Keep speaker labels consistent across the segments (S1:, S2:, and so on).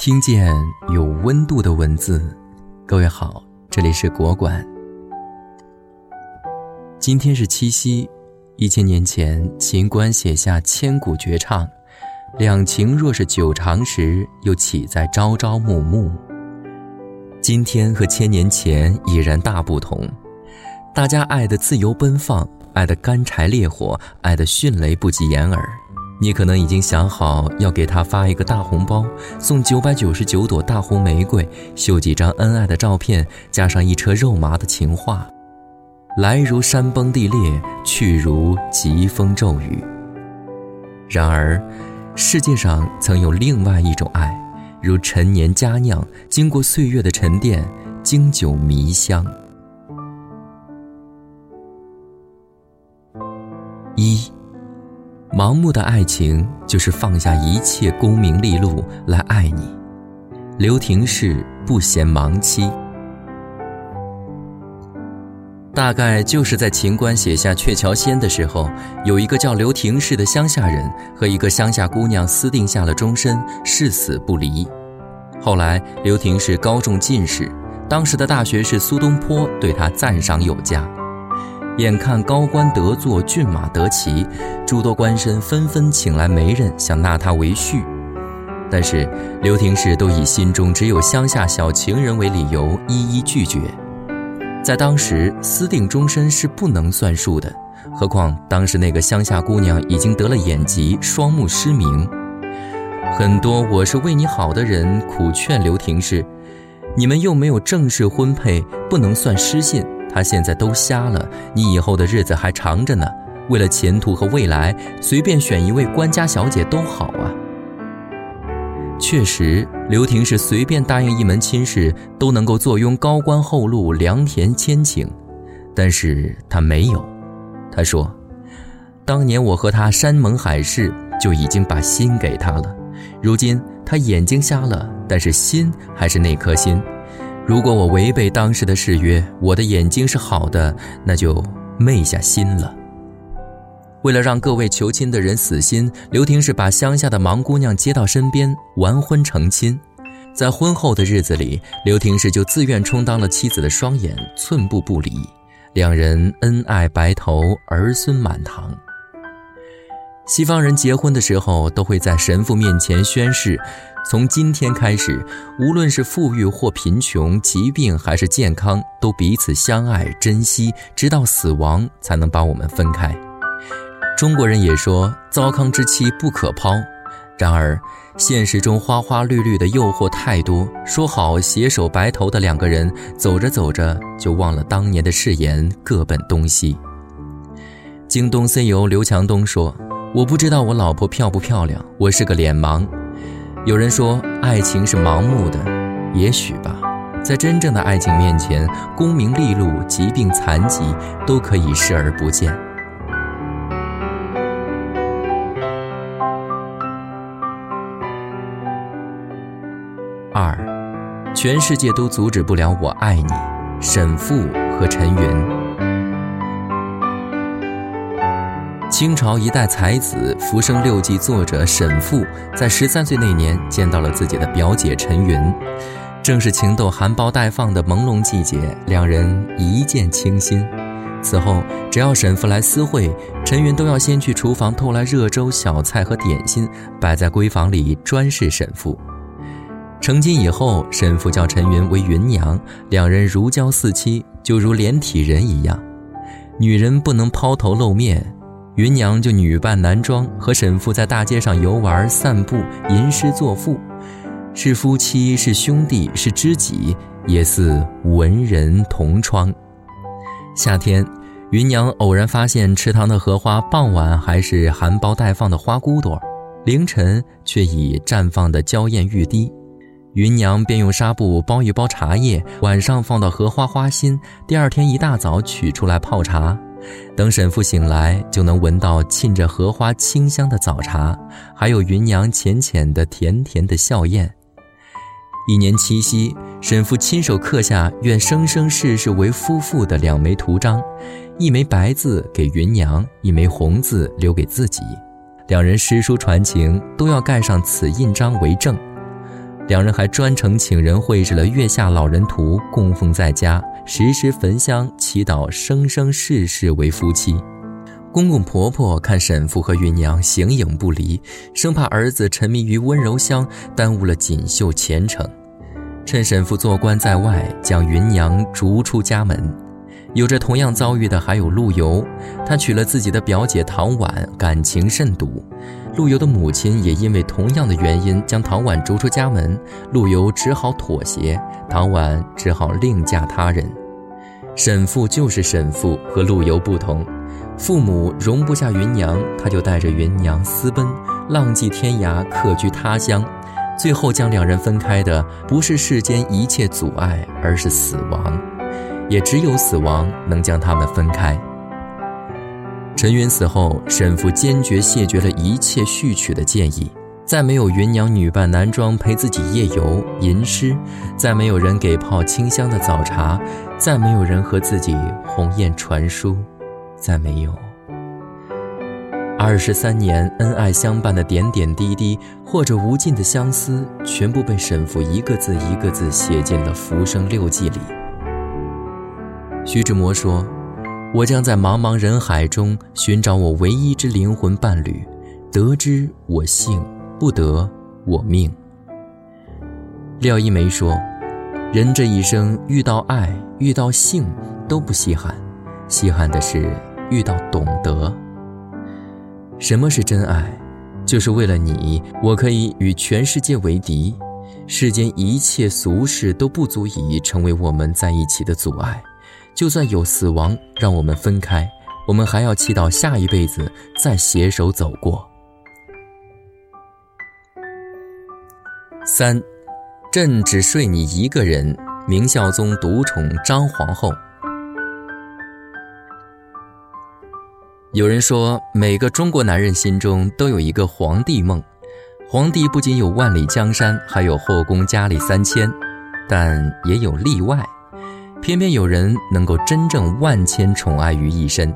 S1: 听见有温度的文字，各位好，这里是国馆。今天是七夕，一千年前秦观写下千古绝唱：“两情若是久长时，又岂在朝朝暮暮。”今天和千年前已然大不同，大家爱的自由奔放，爱的干柴烈火，爱的迅雷不及掩耳。你可能已经想好要给他发一个大红包，送九百九十九朵大红玫瑰，秀几张恩爱的照片，加上一车肉麻的情话，来如山崩地裂，去如疾风骤雨。然而，世界上曾有另外一种爱，如陈年佳酿，经过岁月的沉淀，经久弥香。一。盲目的爱情就是放下一切功名利禄来爱你。刘廷氏不嫌盲妻，大概就是在秦观写下《鹊桥仙》的时候，有一个叫刘廷氏的乡下人和一个乡下姑娘私定下了终身，誓死不离。后来刘廷氏高中进士，当时的大学士苏东坡对他赞赏有加。眼看高官得坐，骏马得骑，诸多官绅纷纷请来媒人，想纳他为婿。但是刘廷氏都以心中只有乡下小情人为理由，一一拒绝。在当时，私定终身是不能算数的，何况当时那个乡下姑娘已经得了眼疾，双目失明。很多我是为你好的人苦劝刘廷氏：“你们又没有正式婚配，不能算失信。”他现在都瞎了，你以后的日子还长着呢。为了前途和未来，随便选一位官家小姐都好啊。确实，刘婷是随便答应一门亲事，都能够坐拥高官厚禄、良田千顷。但是他没有。他说：“当年我和他山盟海誓，就已经把心给他了。如今他眼睛瞎了，但是心还是那颗心。”如果我违背当时的誓约，我的眼睛是好的，那就昧下心了。为了让各位求亲的人死心，刘廷是把乡下的盲姑娘接到身边，完婚成亲。在婚后的日子里，刘廷是就自愿充当了妻子的双眼，寸步不离。两人恩爱白头，儿孙满堂。西方人结婚的时候，都会在神父面前宣誓。从今天开始，无论是富裕或贫穷、疾病还是健康，都彼此相爱、珍惜，直到死亡才能把我们分开。中国人也说“糟糠之妻不可抛”，然而现实中花花绿绿的诱惑太多。说好携手白头的两个人，走着走着就忘了当年的誓言，各奔东西。京东 CEO 刘强东说：“我不知道我老婆漂不漂亮，我是个脸盲。”有人说爱情是盲目的，也许吧。在真正的爱情面前，功名利禄、疾病残疾都可以视而不见。二，全世界都阻止不了我爱你，沈复和陈云。清朝一代才子《浮生六记》作者沈复，在十三岁那年见到了自己的表姐陈云，正是情窦含苞待放的朦胧季节，两人一见倾心。此后，只要沈复来私会，陈云都要先去厨房偷来热粥、小菜和点心，摆在闺房里专侍沈复。成亲以后，沈复叫陈云为云娘，两人如胶似漆，就如连体人一样。女人不能抛头露面。芸娘就女扮男装，和沈复在大街上游玩、散步、吟诗作赋，是夫妻，是兄弟，是知己，也似文人同窗。夏天，芸娘偶然发现池塘的荷花，傍晚还是含苞待放的花骨朵，凌晨却已绽放的娇艳欲滴。芸娘便用纱布包一包茶叶，晚上放到荷花花心，第二天一大早取出来泡茶。等沈父醒来，就能闻到沁着荷花清香的早茶，还有芸娘浅浅的、甜甜的笑靥。一年七夕，沈父亲手刻下“愿生生世世为夫妇”的两枚图章，一枚白字给芸娘，一枚红字留给自己。两人诗书传情，都要盖上此印章为证。两人还专程请人绘制了月下老人图，供奉在家，时时焚香祈祷，生生世世为夫妻。公公婆婆看沈父和芸娘形影不离，生怕儿子沉迷于温柔乡，耽误了锦绣前程。趁沈父做官在外，将芸娘逐出家门。有着同样遭遇的还有陆游，他娶了自己的表姐唐婉，感情甚笃。陆游的母亲也因为同样的原因将唐婉逐出家门，陆游只好妥协，唐婉只好另嫁他人。沈父就是沈父，和陆游不同。父母容不下芸娘，他就带着芸娘私奔，浪迹天涯，客居他乡。最后将两人分开的不是世间一切阻碍，而是死亡。也只有死亡能将他们分开。陈云死后，沈父坚决谢绝了一切续娶的建议，再没有芸娘女扮男装陪自己夜游吟诗，再没有人给泡清香的早茶，再没有人和自己鸿雁传书。再没有二十三年恩爱相伴的点点滴滴，或者无尽的相思，全部被沈父一个字一个字写进了《浮生六记》里。徐志摩说：“我将在茫茫人海中寻找我唯一之灵魂伴侣，得之我幸，不得我命。”廖一梅说：“人这一生遇到爱、遇到性都不稀罕，稀罕的是。”遇到懂得，什么是真爱？就是为了你，我可以与全世界为敌，世间一切俗事都不足以成为我们在一起的阻碍。就算有死亡让我们分开，我们还要祈祷下一辈子再携手走过。三，朕只睡你一个人。明孝宗独宠张皇后。有人说，每个中国男人心中都有一个皇帝梦。皇帝不仅有万里江山，还有后宫佳丽三千，但也有例外。偏偏有人能够真正万千宠爱于一身，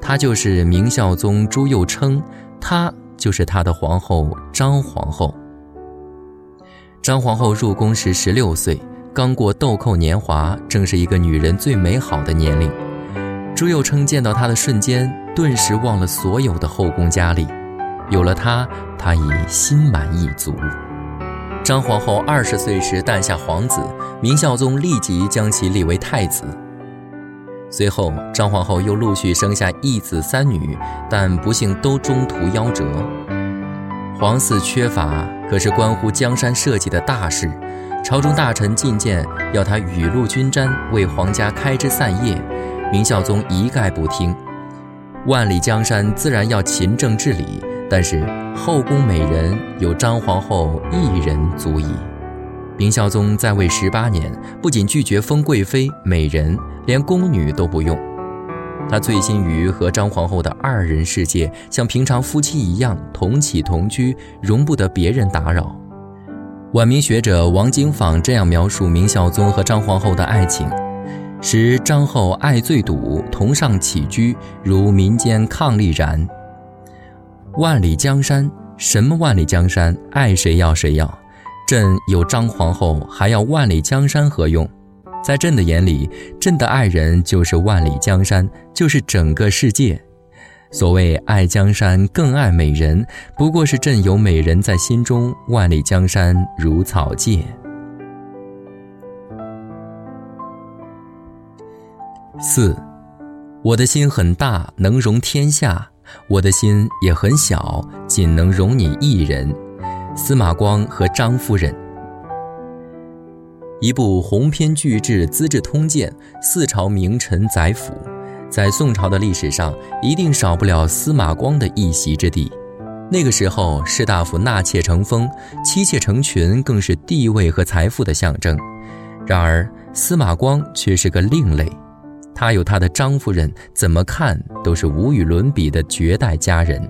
S1: 他就是明孝宗朱佑樘，他就是他的皇后张皇后。张皇后入宫时十六岁，刚过豆蔻年华，正是一个女人最美好的年龄。朱佑樘见到她的瞬间，顿时忘了所有的后宫佳丽，有了她，他已心满意足。张皇后二十岁时诞下皇子，明孝宗立即将其立为太子。随后，张皇后又陆续生下一子三女，但不幸都中途夭折。皇嗣缺乏，可是关乎江山社稷的大事，朝中大臣进谏要他雨露均沾，为皇家开枝散叶。明孝宗一概不听，万里江山自然要勤政治理，但是后宫美人有张皇后一人足矣。明孝宗在位十八年，不仅拒绝封贵妃、美人，连宫女都不用。他醉心于和张皇后的二人世界，像平常夫妻一样同起同居，容不得别人打扰。晚明学者王经坊这样描述明孝宗和张皇后的爱情。时张后爱最笃，同上起居，如民间伉俪然。万里江山，什么万里江山？爱谁要谁要。朕有张皇后，还要万里江山何用？在朕的眼里，朕的爱人就是万里江山，就是整个世界。所谓爱江山更爱美人，不过是朕有美人在心中，万里江山如草芥。四，我的心很大，能容天下；我的心也很小，仅能容你一人。司马光和张夫人。一部鸿篇巨制《资治通鉴》，四朝名臣宰辅，在宋朝的历史上，一定少不了司马光的一席之地。那个时候，士大夫纳妾成风，妻妾成群，更是地位和财富的象征。然而，司马光却是个另类。他有他的张夫人，怎么看都是无与伦比的绝代佳人。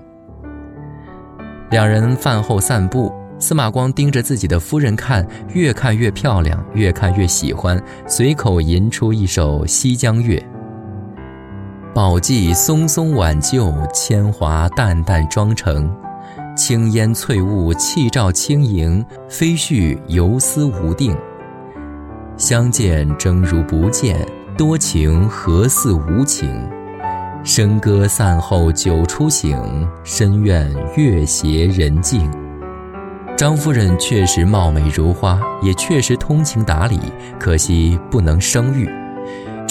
S1: 两人饭后散步，司马光盯着自己的夫人看，越看越漂亮，越看越喜欢，随口吟出一首《西江月》：“宝髻松松挽救，铅华淡淡妆成。青烟翠雾，气照轻盈，飞絮游丝无定。相见正如不见，多情何似无情？笙歌散后酒初醒，深院月斜人静。张夫人确实貌美如花，也确实通情达理，可惜不能生育。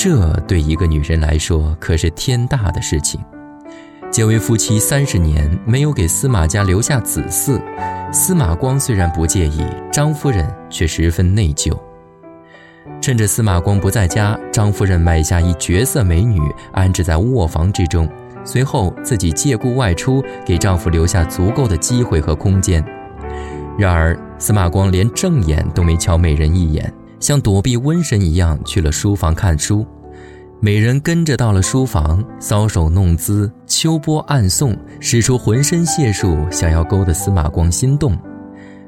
S1: 这对一个女人来说可是天大的事情。结为夫妻三十年，没有给司马家留下子嗣。司马光虽然不介意，张夫人却十分内疚。趁着司马光不在家，张夫人买下一绝色美女，安置在卧房之中，随后自己借故外出，给丈夫留下足够的机会和空间。然而，司马光连正眼都没瞧美人一眼，像躲避瘟神一样去了书房看书。美人跟着到了书房，搔首弄姿，秋波暗送，使出浑身解数，想要勾得司马光心动。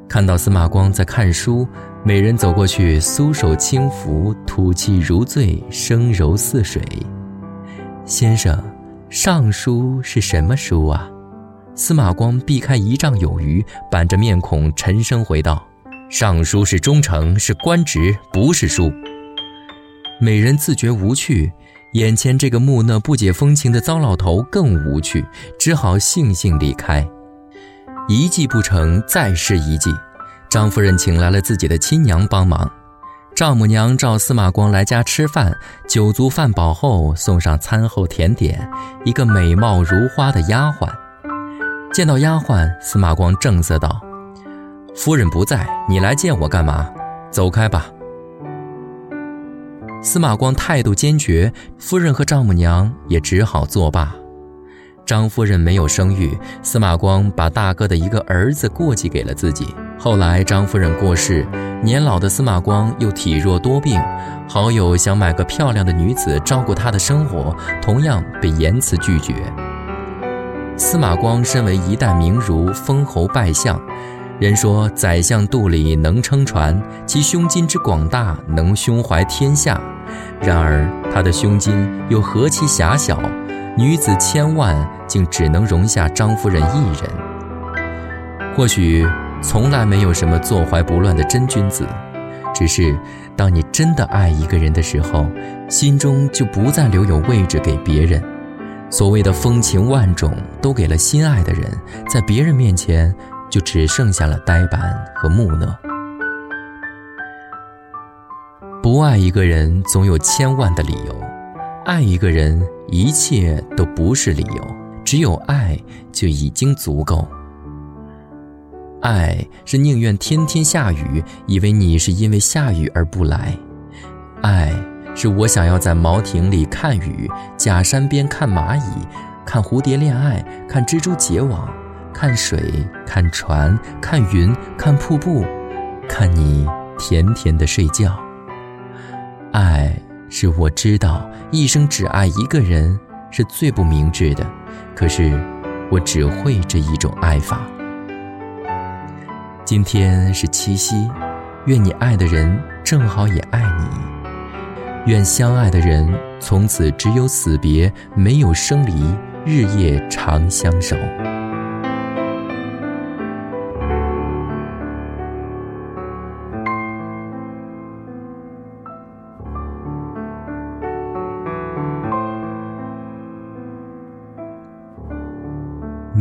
S1: 看到司马光在看书，美人走过去，苏手轻抚，吐气如醉，声柔似水。先生，尚书是什么书啊？司马光避开一丈有余，板着面孔沉声回道：“上书是忠诚，是官职，不是书。”美人自觉无趣，眼前这个木讷不解风情的糟老头更无趣，只好悻悻离开。一计不成，再试一计。张夫人请来了自己的亲娘帮忙。丈母娘召司马光来家吃饭，酒足饭饱后，送上餐后甜点，一个美貌如花的丫鬟。见到丫鬟，司马光正色道：“夫人不在，你来见我干嘛？走开吧。”司马光态度坚决，夫人和丈母娘也只好作罢。张夫人没有生育，司马光把大哥的一个儿子过继给了自己。后来张夫人过世，年老的司马光又体弱多病，好友想买个漂亮的女子照顾他的生活，同样被严词拒绝。司马光身为一代名儒，封侯拜相，人说宰相肚里能撑船，其胸襟之广大，能胸怀天下。然而他的胸襟又何其狭小，女子千万竟只能容下张夫人一人。或许从来没有什么坐怀不乱的真君子，只是当你真的爱一个人的时候，心中就不再留有位置给别人。所谓的风情万种都给了心爱的人，在别人面前就只剩下了呆板和木讷。不爱一个人总有千万的理由，爱一个人一切都不是理由，只有爱就已经足够。爱是宁愿天天下雨，以为你是因为下雨而不来；爱。是我想要在茅亭里看雨，假山边看蚂蚁，看蝴蝶恋爱，看蜘蛛结网，看水，看船，看云，看瀑布，看你甜甜的睡觉。爱是我知道一生只爱一个人是最不明智的，可是我只会这一种爱法。今天是七夕，愿你爱的人正好也爱你。愿相爱的人从此只有死别，没有生离，日夜长相守。